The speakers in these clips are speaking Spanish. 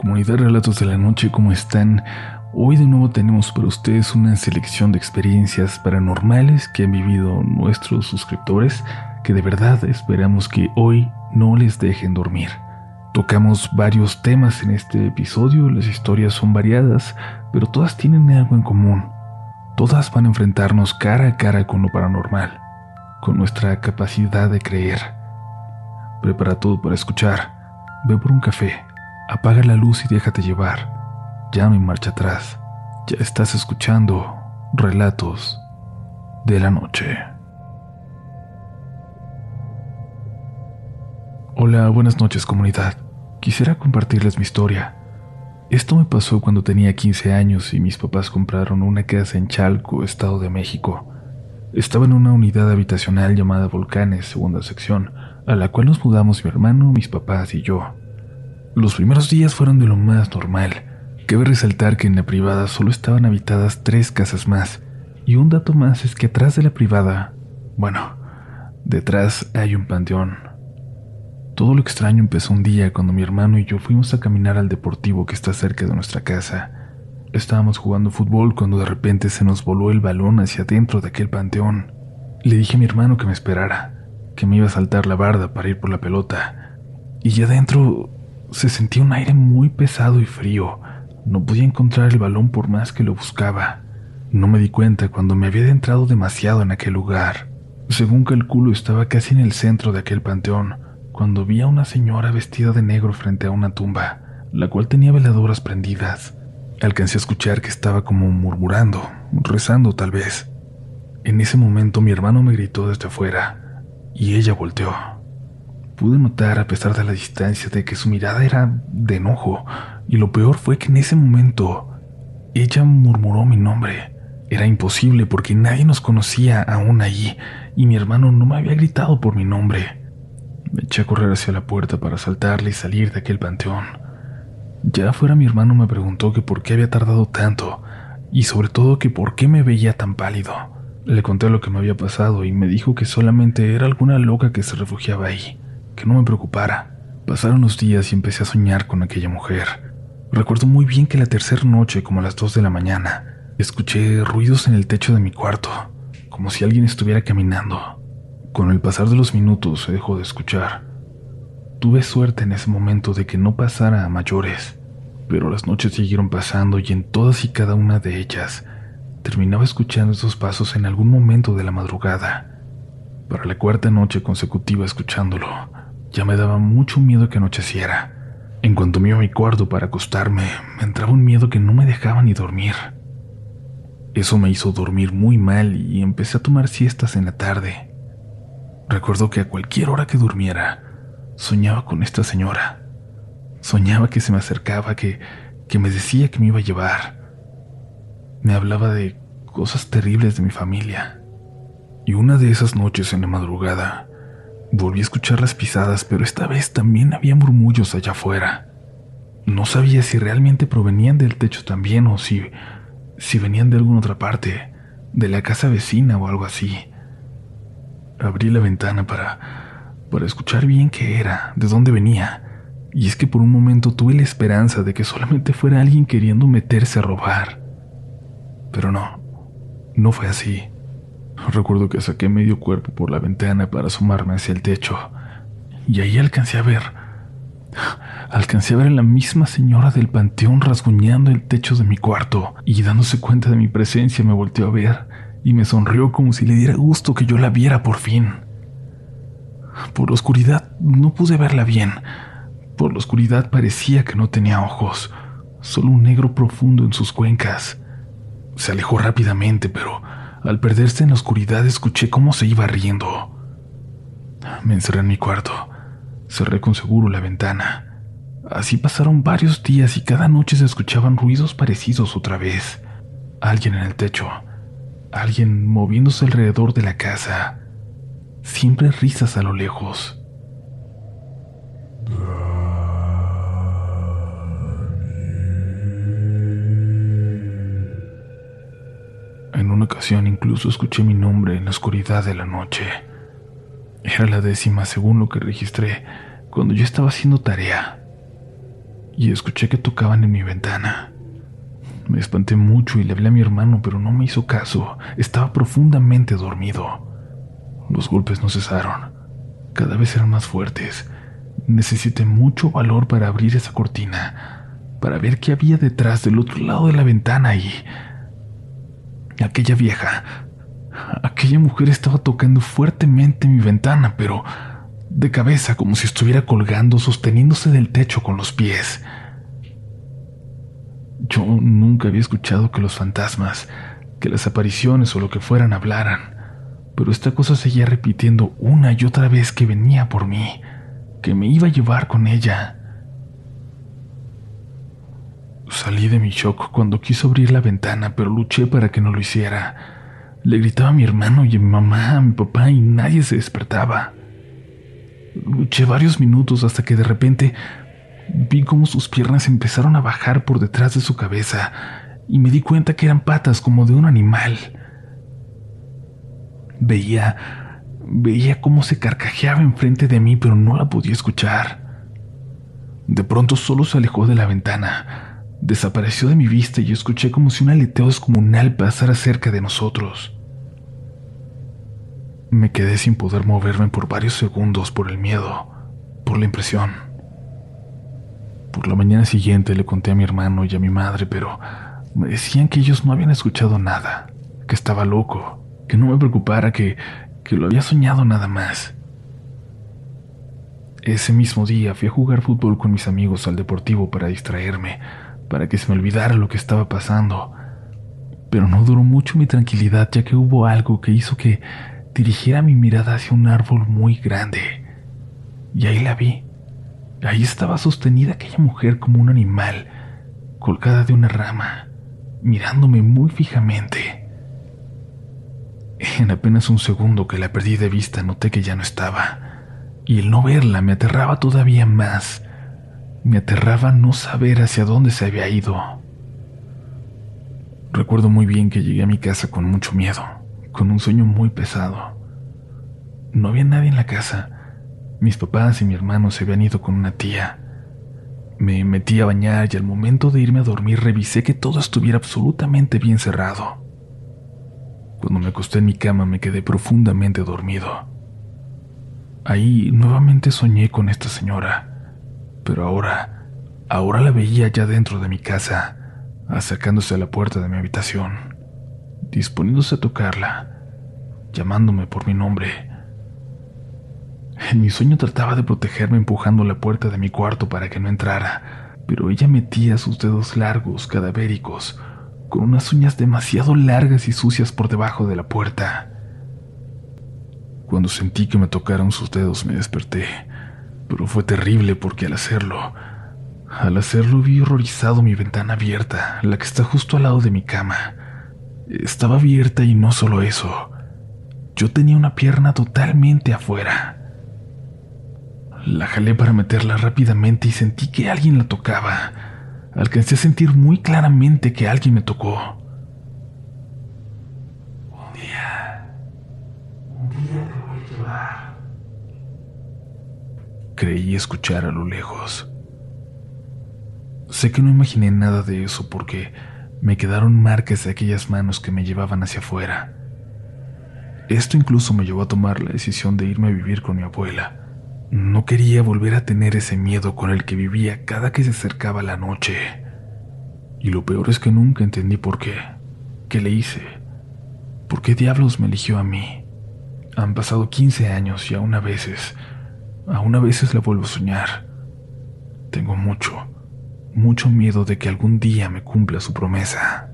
Comunidad Relatos de la Noche, ¿cómo están? Hoy de nuevo tenemos para ustedes una selección de experiencias paranormales que han vivido nuestros suscriptores que de verdad esperamos que hoy no les dejen dormir. Tocamos varios temas en este episodio, las historias son variadas, pero todas tienen algo en común. Todas van a enfrentarnos cara a cara con lo paranormal, con nuestra capacidad de creer. Prepara todo para escuchar. Ve por un café Apaga la luz y déjate llevar. Ya no hay marcha atrás. Ya estás escuchando relatos de la noche. Hola, buenas noches comunidad. Quisiera compartirles mi historia. Esto me pasó cuando tenía 15 años y mis papás compraron una casa en Chalco, Estado de México. Estaba en una unidad habitacional llamada Volcanes, segunda sección, a la cual nos mudamos mi hermano, mis papás y yo. Los primeros días fueron de lo más normal. Cabe resaltar que en la privada solo estaban habitadas tres casas más. Y un dato más es que atrás de la privada, bueno, detrás hay un panteón. Todo lo extraño empezó un día cuando mi hermano y yo fuimos a caminar al deportivo que está cerca de nuestra casa. Estábamos jugando fútbol cuando de repente se nos voló el balón hacia adentro de aquel panteón. Le dije a mi hermano que me esperara, que me iba a saltar la barda para ir por la pelota. Y ya adentro se sentía un aire muy pesado y frío. No podía encontrar el balón por más que lo buscaba. No me di cuenta cuando me había adentrado demasiado en aquel lugar. Según calculo, estaba casi en el centro de aquel panteón, cuando vi a una señora vestida de negro frente a una tumba, la cual tenía veladoras prendidas. Alcancé a escuchar que estaba como murmurando, rezando tal vez. En ese momento mi hermano me gritó desde afuera, y ella volteó. Pude notar, a pesar de la distancia, de que su mirada era de enojo, y lo peor fue que en ese momento ella murmuró mi nombre. Era imposible porque nadie nos conocía aún allí, y mi hermano no me había gritado por mi nombre. Me eché a correr hacia la puerta para saltarle y salir de aquel panteón. Ya afuera mi hermano me preguntó que por qué había tardado tanto, y sobre todo que por qué me veía tan pálido. Le conté lo que me había pasado y me dijo que solamente era alguna loca que se refugiaba ahí que no me preocupara. Pasaron los días y empecé a soñar con aquella mujer. Recuerdo muy bien que la tercera noche, como a las dos de la mañana, escuché ruidos en el techo de mi cuarto, como si alguien estuviera caminando. Con el pasar de los minutos se dejó de escuchar. Tuve suerte en ese momento de que no pasara a mayores, pero las noches siguieron pasando y en todas y cada una de ellas terminaba escuchando esos pasos en algún momento de la madrugada. Para la cuarta noche consecutiva escuchándolo, ya me daba mucho miedo que anocheciera. En cuanto me iba a mi cuarto para acostarme, me entraba un miedo que no me dejaba ni dormir. Eso me hizo dormir muy mal y empecé a tomar siestas en la tarde. Recuerdo que a cualquier hora que durmiera, soñaba con esta señora. Soñaba que se me acercaba, que, que me decía que me iba a llevar. Me hablaba de cosas terribles de mi familia. Y una de esas noches en la madrugada, Volví a escuchar las pisadas, pero esta vez también había murmullos allá afuera. No sabía si realmente provenían del techo también o si, si venían de alguna otra parte, de la casa vecina o algo así. Abrí la ventana para, para escuchar bien qué era, de dónde venía, y es que por un momento tuve la esperanza de que solamente fuera alguien queriendo meterse a robar. Pero no, no fue así. Recuerdo que saqué medio cuerpo por la ventana para asomarme hacia el techo, y ahí alcancé a ver. Alcancé a ver a la misma señora del panteón rasguñando el techo de mi cuarto, y dándose cuenta de mi presencia me volteó a ver y me sonrió como si le diera gusto que yo la viera por fin. Por la oscuridad no pude verla bien. Por la oscuridad parecía que no tenía ojos, solo un negro profundo en sus cuencas. Se alejó rápidamente, pero al perderse en la oscuridad escuché cómo se iba riendo. Me encerré en mi cuarto, cerré con seguro la ventana. Así pasaron varios días y cada noche se escuchaban ruidos parecidos otra vez. Alguien en el techo, alguien moviéndose alrededor de la casa, siempre risas a lo lejos. Ocasión incluso escuché mi nombre en la oscuridad de la noche. Era la décima según lo que registré cuando yo estaba haciendo tarea. y escuché que tocaban en mi ventana. Me espanté mucho y le hablé a mi hermano, pero no me hizo caso. Estaba profundamente dormido. Los golpes no cesaron. Cada vez eran más fuertes. Necesité mucho valor para abrir esa cortina, para ver qué había detrás del otro lado de la ventana y... Aquella vieja, aquella mujer estaba tocando fuertemente mi ventana, pero de cabeza como si estuviera colgando, sosteniéndose del techo con los pies. Yo nunca había escuchado que los fantasmas, que las apariciones o lo que fueran hablaran, pero esta cosa seguía repitiendo una y otra vez que venía por mí, que me iba a llevar con ella. Salí de mi shock cuando quiso abrir la ventana, pero luché para que no lo hiciera. Le gritaba a mi hermano y a mi mamá, a mi papá y nadie se despertaba. Luché varios minutos hasta que de repente vi cómo sus piernas empezaron a bajar por detrás de su cabeza y me di cuenta que eran patas como de un animal. Veía, veía cómo se carcajeaba enfrente de mí, pero no la podía escuchar. De pronto solo se alejó de la ventana, desapareció de mi vista y escuché como si un aleteo descomunal pasara cerca de nosotros. Me quedé sin poder moverme por varios segundos por el miedo, por la impresión. Por la mañana siguiente le conté a mi hermano y a mi madre, pero me decían que ellos no habían escuchado nada, que estaba loco, que no me preocupara, que, que lo había soñado nada más. Ese mismo día fui a jugar fútbol con mis amigos al deportivo para distraerme, para que se me olvidara lo que estaba pasando. Pero no duró mucho mi tranquilidad ya que hubo algo que hizo que dirigiera mi mirada hacia un árbol muy grande. Y ahí la vi. Ahí estaba sostenida aquella mujer como un animal, colgada de una rama, mirándome muy fijamente. En apenas un segundo que la perdí de vista noté que ya no estaba, y el no verla me aterraba todavía más. Me aterraba no saber hacia dónde se había ido. Recuerdo muy bien que llegué a mi casa con mucho miedo con un sueño muy pesado. No había nadie en la casa. Mis papás y mi hermano se habían ido con una tía. Me metí a bañar y al momento de irme a dormir revisé que todo estuviera absolutamente bien cerrado. Cuando me acosté en mi cama me quedé profundamente dormido. Ahí nuevamente soñé con esta señora, pero ahora, ahora la veía ya dentro de mi casa, acercándose a la puerta de mi habitación disponiéndose a tocarla, llamándome por mi nombre. En mi sueño trataba de protegerme empujando la puerta de mi cuarto para que no entrara, pero ella metía sus dedos largos, cadavéricos, con unas uñas demasiado largas y sucias por debajo de la puerta. Cuando sentí que me tocaron sus dedos me desperté, pero fue terrible porque al hacerlo, al hacerlo vi horrorizado mi ventana abierta, la que está justo al lado de mi cama. Estaba abierta y no solo eso, yo tenía una pierna totalmente afuera. La jalé para meterla rápidamente y sentí que alguien la tocaba. Alcancé a sentir muy claramente que alguien me tocó. Un día, un día te voy a llevar. Creí escuchar a lo lejos. Sé que no imaginé nada de eso porque me quedaron marcas de aquellas manos que me llevaban hacia afuera. Esto incluso me llevó a tomar la decisión de irme a vivir con mi abuela. No quería volver a tener ese miedo con el que vivía cada que se acercaba la noche. Y lo peor es que nunca entendí por qué. ¿Qué le hice? ¿Por qué diablos me eligió a mí? Han pasado 15 años y aún a veces, aún a veces la vuelvo a soñar. Tengo mucho, mucho miedo de que algún día me cumpla su promesa.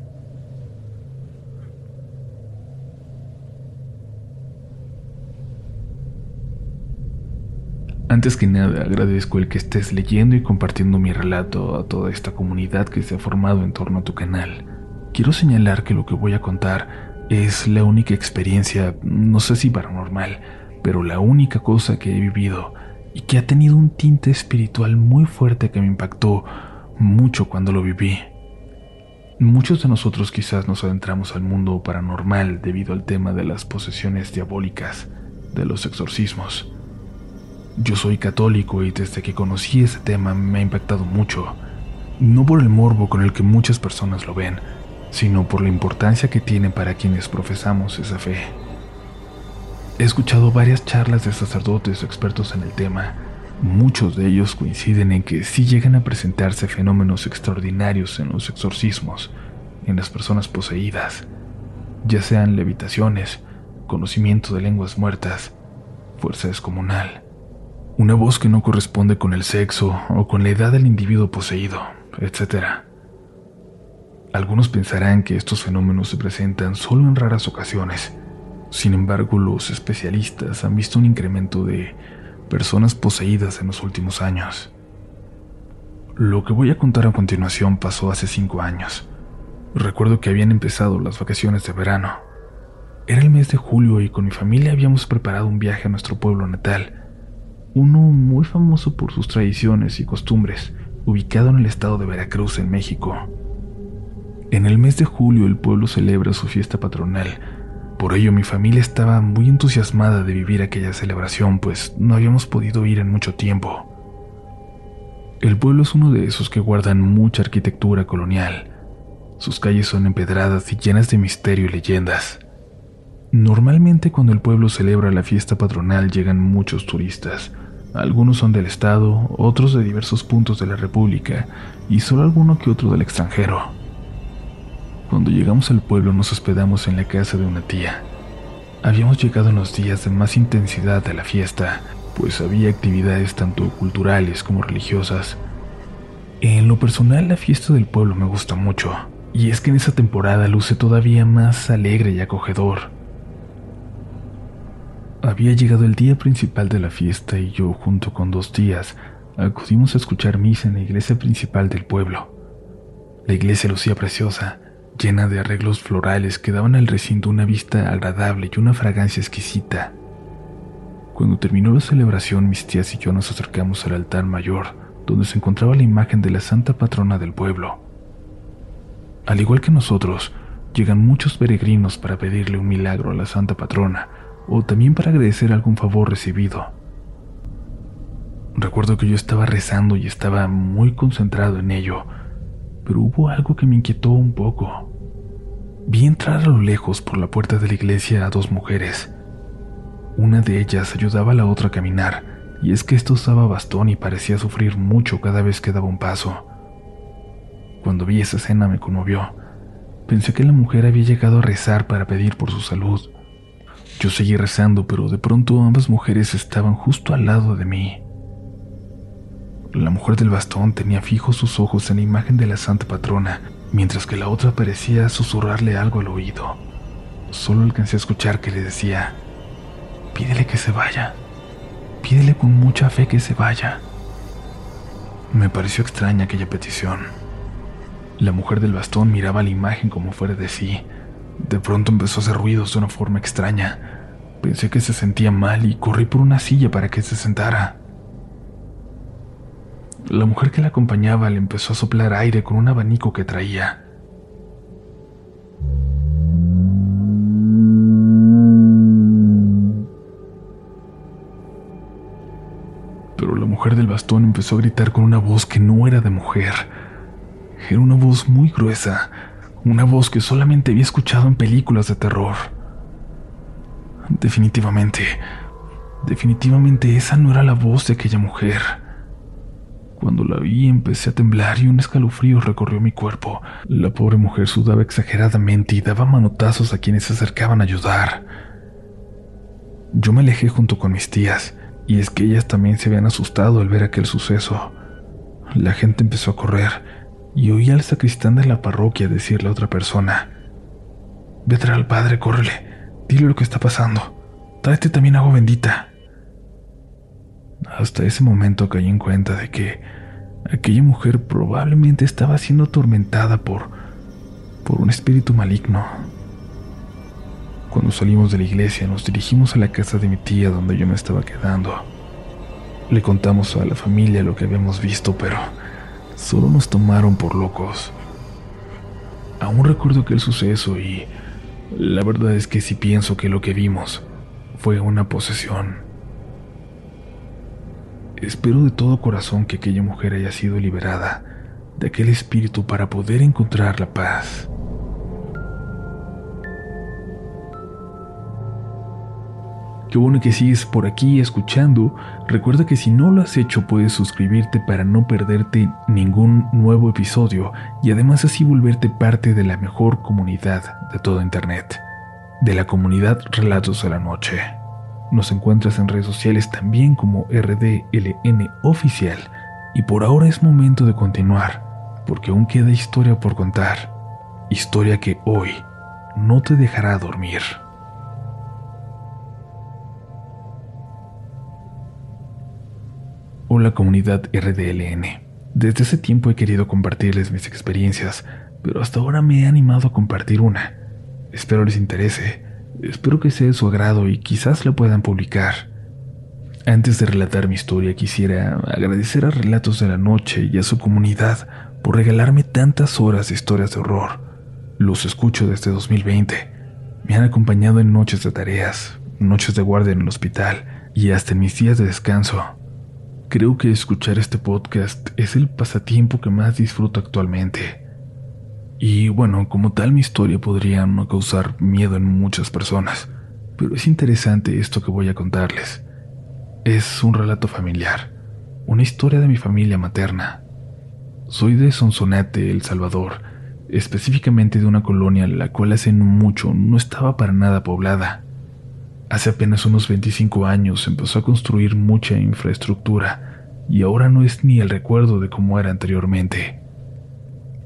Antes que nada, agradezco el que estés leyendo y compartiendo mi relato a toda esta comunidad que se ha formado en torno a tu canal. Quiero señalar que lo que voy a contar es la única experiencia, no sé si paranormal, pero la única cosa que he vivido y que ha tenido un tinte espiritual muy fuerte que me impactó mucho cuando lo viví. Muchos de nosotros quizás nos adentramos al mundo paranormal debido al tema de las posesiones diabólicas, de los exorcismos. Yo soy católico y desde que conocí ese tema me ha impactado mucho, no por el morbo con el que muchas personas lo ven, sino por la importancia que tiene para quienes profesamos esa fe. He escuchado varias charlas de sacerdotes o expertos en el tema. Muchos de ellos coinciden en que sí llegan a presentarse fenómenos extraordinarios en los exorcismos, en las personas poseídas, ya sean levitaciones, conocimiento de lenguas muertas, fuerza descomunal, una voz que no corresponde con el sexo o con la edad del individuo poseído, etc. Algunos pensarán que estos fenómenos se presentan solo en raras ocasiones. Sin embargo, los especialistas han visto un incremento de personas poseídas en los últimos años. Lo que voy a contar a continuación pasó hace cinco años. Recuerdo que habían empezado las vacaciones de verano. Era el mes de julio y con mi familia habíamos preparado un viaje a nuestro pueblo natal, uno muy famoso por sus tradiciones y costumbres, ubicado en el estado de Veracruz, en México. En el mes de julio el pueblo celebra su fiesta patronal, por ello mi familia estaba muy entusiasmada de vivir aquella celebración, pues no habíamos podido ir en mucho tiempo. El pueblo es uno de esos que guardan mucha arquitectura colonial. Sus calles son empedradas y llenas de misterio y leyendas. Normalmente cuando el pueblo celebra la fiesta patronal llegan muchos turistas. Algunos son del estado, otros de diversos puntos de la República y solo alguno que otro del extranjero. Cuando llegamos al pueblo nos hospedamos en la casa de una tía. Habíamos llegado en los días de más intensidad de la fiesta, pues había actividades tanto culturales como religiosas. En lo personal la fiesta del pueblo me gusta mucho, y es que en esa temporada luce todavía más alegre y acogedor. Había llegado el día principal de la fiesta y yo, junto con dos tías, acudimos a escuchar misa en la iglesia principal del pueblo. La iglesia lucía preciosa, llena de arreglos florales que daban al recinto una vista agradable y una fragancia exquisita. Cuando terminó la celebración, mis tías y yo nos acercamos al altar mayor, donde se encontraba la imagen de la santa patrona del pueblo. Al igual que nosotros, llegan muchos peregrinos para pedirle un milagro a la santa patrona, o también para agradecer algún favor recibido. Recuerdo que yo estaba rezando y estaba muy concentrado en ello, pero hubo algo que me inquietó un poco. Vi entrar a lo lejos por la puerta de la iglesia a dos mujeres. Una de ellas ayudaba a la otra a caminar, y es que esto usaba bastón y parecía sufrir mucho cada vez que daba un paso. Cuando vi esa escena me conmovió. Pensé que la mujer había llegado a rezar para pedir por su salud. Yo seguí rezando, pero de pronto ambas mujeres estaban justo al lado de mí. La mujer del bastón tenía fijos sus ojos en la imagen de la santa patrona, mientras que la otra parecía susurrarle algo al oído. Solo alcancé a escuchar que le decía, pídele que se vaya, pídele con mucha fe que se vaya. Me pareció extraña aquella petición. La mujer del bastón miraba la imagen como fuera de sí. De pronto empezó a hacer ruidos de una forma extraña. Pensé que se sentía mal y corrí por una silla para que se sentara. La mujer que la acompañaba le empezó a soplar aire con un abanico que traía. Pero la mujer del bastón empezó a gritar con una voz que no era de mujer. Era una voz muy gruesa, una voz que solamente había escuchado en películas de terror. Definitivamente, definitivamente esa no era la voz de aquella mujer. Cuando la vi empecé a temblar y un escalofrío recorrió mi cuerpo. La pobre mujer sudaba exageradamente y daba manotazos a quienes se acercaban a ayudar. Yo me alejé junto con mis tías, y es que ellas también se habían asustado al ver aquel suceso. La gente empezó a correr, y oí al sacristán de la parroquia decirle a otra persona, Vete al padre, córrele, dile lo que está pasando, tráete también agua bendita. Hasta ese momento caí en cuenta de que aquella mujer probablemente estaba siendo atormentada por, por un espíritu maligno. Cuando salimos de la iglesia nos dirigimos a la casa de mi tía donde yo me estaba quedando. Le contamos a la familia lo que habíamos visto, pero solo nos tomaron por locos. Aún recuerdo aquel suceso y la verdad es que sí pienso que lo que vimos fue una posesión. Espero de todo corazón que aquella mujer haya sido liberada, de aquel espíritu para poder encontrar la paz. Qué bueno que sigues por aquí escuchando. Recuerda que si no lo has hecho puedes suscribirte para no perderte ningún nuevo episodio y además así volverte parte de la mejor comunidad de todo Internet, de la comunidad Relatos de la Noche. Nos encuentras en redes sociales también como RDLN Oficial y por ahora es momento de continuar porque aún queda historia por contar, historia que hoy no te dejará dormir. Hola comunidad RDLN. Desde ese tiempo he querido compartirles mis experiencias, pero hasta ahora me he animado a compartir una. Espero les interese, espero que sea de su agrado y quizás la puedan publicar. Antes de relatar mi historia quisiera agradecer a Relatos de la Noche y a su comunidad por regalarme tantas horas de historias de horror. Los escucho desde 2020. Me han acompañado en noches de tareas, noches de guardia en el hospital y hasta en mis días de descanso. Creo que escuchar este podcast es el pasatiempo que más disfruto actualmente. Y bueno, como tal mi historia podría no causar miedo en muchas personas, pero es interesante esto que voy a contarles. Es un relato familiar, una historia de mi familia materna. Soy de Sonsonate, El Salvador, específicamente de una colonia la cual hace mucho no estaba para nada poblada. Hace apenas unos 25 años empezó a construir mucha infraestructura y ahora no es ni el recuerdo de cómo era anteriormente.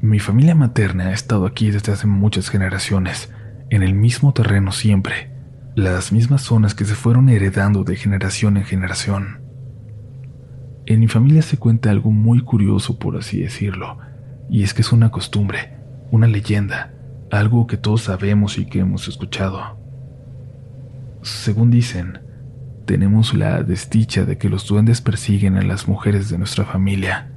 Mi familia materna ha estado aquí desde hace muchas generaciones, en el mismo terreno siempre, las mismas zonas que se fueron heredando de generación en generación. En mi familia se cuenta algo muy curioso, por así decirlo, y es que es una costumbre, una leyenda, algo que todos sabemos y que hemos escuchado. Según dicen, tenemos la desdicha de que los duendes persiguen a las mujeres de nuestra familia.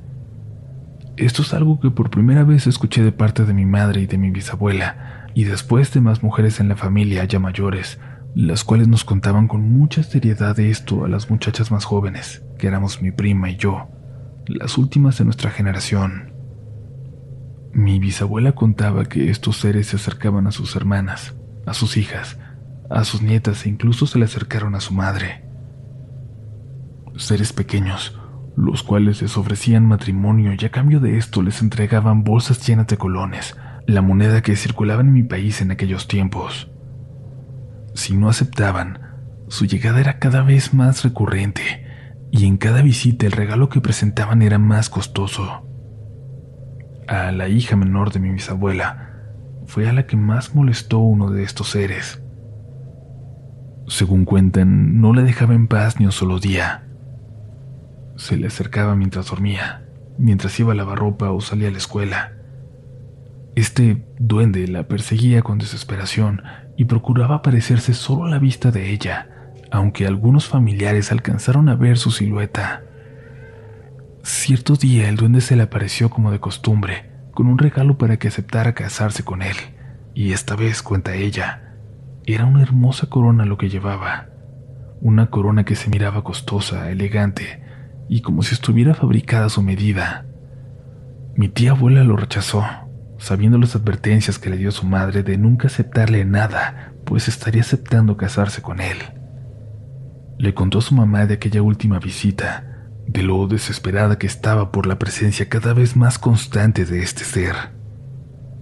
Esto es algo que por primera vez escuché de parte de mi madre y de mi bisabuela, y después de más mujeres en la familia ya mayores, las cuales nos contaban con mucha seriedad esto a las muchachas más jóvenes, que éramos mi prima y yo, las últimas de nuestra generación. Mi bisabuela contaba que estos seres se acercaban a sus hermanas, a sus hijas, a sus nietas e incluso se le acercaron a su madre. Seres pequeños, los cuales les ofrecían matrimonio y a cambio de esto les entregaban bolsas llenas de colones, la moneda que circulaba en mi país en aquellos tiempos. Si no aceptaban, su llegada era cada vez más recurrente y en cada visita el regalo que presentaban era más costoso. A la hija menor de mi bisabuela fue a la que más molestó uno de estos seres. Según cuentan, no la dejaba en paz ni un solo día. Se le acercaba mientras dormía, mientras iba a lavar ropa o salía a la escuela. Este duende la perseguía con desesperación y procuraba parecerse solo a la vista de ella, aunque algunos familiares alcanzaron a ver su silueta. Cierto día el duende se le apareció como de costumbre, con un regalo para que aceptara casarse con él, y esta vez, cuenta ella, era una hermosa corona lo que llevaba. Una corona que se miraba costosa, elegante y como si estuviera fabricada a su medida. Mi tía abuela lo rechazó, sabiendo las advertencias que le dio su madre de nunca aceptarle nada, pues estaría aceptando casarse con él. Le contó a su mamá de aquella última visita, de lo desesperada que estaba por la presencia cada vez más constante de este ser.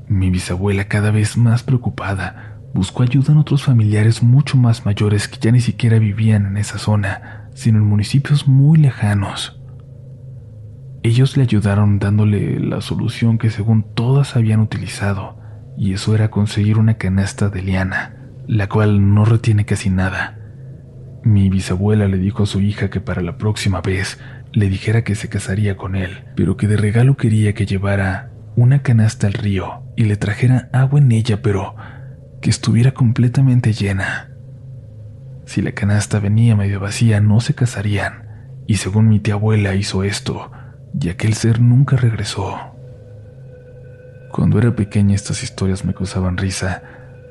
Mi bisabuela cada vez más preocupada buscó ayuda en otros familiares mucho más mayores que ya ni siquiera vivían en esa zona, sino en municipios muy lejanos. Ellos le ayudaron dándole la solución que según todas habían utilizado, y eso era conseguir una canasta de liana, la cual no retiene casi nada. Mi bisabuela le dijo a su hija que para la próxima vez le dijera que se casaría con él, pero que de regalo quería que llevara una canasta al río y le trajera agua en ella, pero que estuviera completamente llena. Si la canasta venía medio vacía, no se casarían, y según mi tía abuela hizo esto, y aquel ser nunca regresó. Cuando era pequeña estas historias me causaban risa,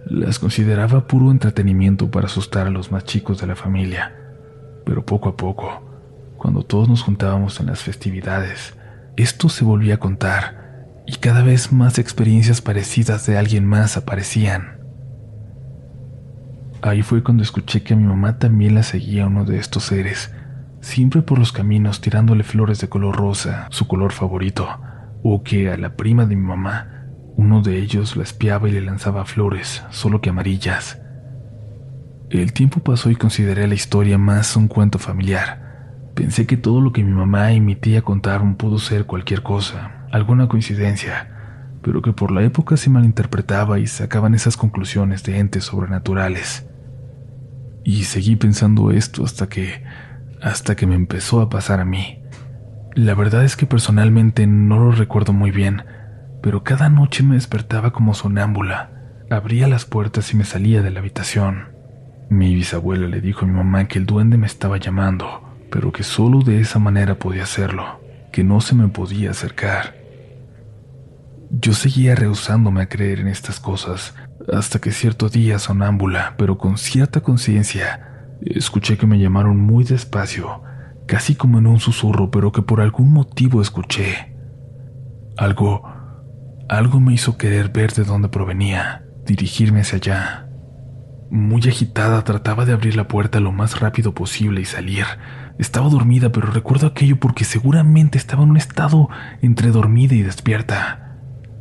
las consideraba puro entretenimiento para asustar a los más chicos de la familia, pero poco a poco, cuando todos nos juntábamos en las festividades, esto se volvía a contar y cada vez más experiencias parecidas de alguien más aparecían. Ahí fue cuando escuché que a mi mamá también la seguía uno de estos seres, siempre por los caminos tirándole flores de color rosa, su color favorito, o que a la prima de mi mamá, uno de ellos la espiaba y le lanzaba flores, solo que amarillas. El tiempo pasó y consideré la historia más un cuento familiar. Pensé que todo lo que mi mamá y mi tía contaron pudo ser cualquier cosa, alguna coincidencia, pero que por la época se malinterpretaba y sacaban esas conclusiones de entes sobrenaturales. Y seguí pensando esto hasta que, hasta que me empezó a pasar a mí. La verdad es que personalmente no lo recuerdo muy bien, pero cada noche me despertaba como sonámbula. Abría las puertas y me salía de la habitación. Mi bisabuela le dijo a mi mamá que el duende me estaba llamando, pero que solo de esa manera podía hacerlo, que no se me podía acercar. Yo seguía rehusándome a creer en estas cosas, hasta que cierto día sonámbula, pero con cierta conciencia, escuché que me llamaron muy despacio, casi como en un susurro, pero que por algún motivo escuché. Algo, algo me hizo querer ver de dónde provenía, dirigirme hacia allá. Muy agitada trataba de abrir la puerta lo más rápido posible y salir. Estaba dormida, pero recuerdo aquello porque seguramente estaba en un estado entre dormida y despierta.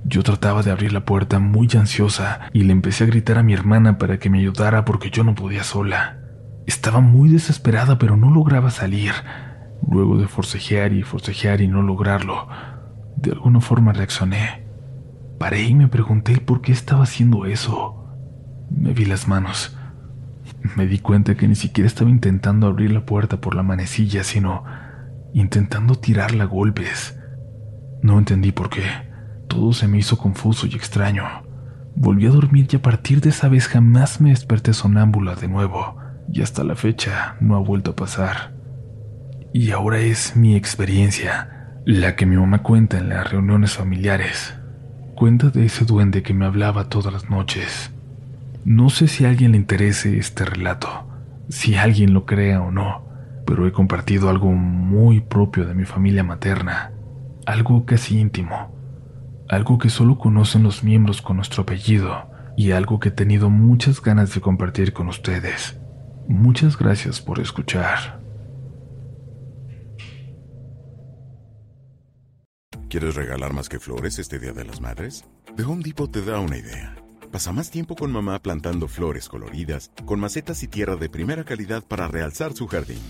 Yo trataba de abrir la puerta muy ansiosa y le empecé a gritar a mi hermana para que me ayudara porque yo no podía sola. Estaba muy desesperada pero no lograba salir. Luego de forcejear y forcejear y no lograrlo, de alguna forma reaccioné. Paré y me pregunté por qué estaba haciendo eso. Me vi las manos. Me di cuenta que ni siquiera estaba intentando abrir la puerta por la manecilla, sino intentando tirarla a golpes. No entendí por qué. Todo se me hizo confuso y extraño. Volví a dormir y a partir de esa vez jamás me desperté sonámbula de nuevo, y hasta la fecha no ha vuelto a pasar. Y ahora es mi experiencia, la que mi mamá cuenta en las reuniones familiares. Cuenta de ese duende que me hablaba todas las noches. No sé si a alguien le interese este relato, si alguien lo crea o no, pero he compartido algo muy propio de mi familia materna, algo casi íntimo algo que solo conocen los miembros con nuestro apellido y algo que he tenido muchas ganas de compartir con ustedes. Muchas gracias por escuchar. ¿Quieres regalar más que flores este Día de las Madres? The Home Depot te da una idea. Pasa más tiempo con mamá plantando flores coloridas, con macetas y tierra de primera calidad para realzar su jardín.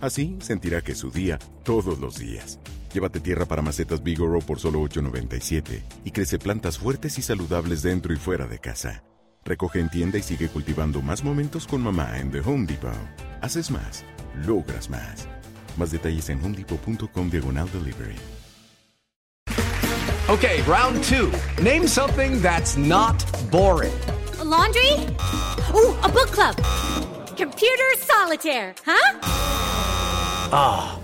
Así sentirá que es su día todos los días. Llévate tierra para macetas Bigoro por solo $8.97 y crece plantas fuertes y saludables dentro y fuera de casa. Recoge en tienda y sigue cultivando más momentos con mamá en The Home Depot. Haces más, logras más. Más detalles en homedepot.com diagonal delivery. Okay, round two. Name something that's not boring. laundry? Ooh, a book club. Computer solitaire, huh? Ah.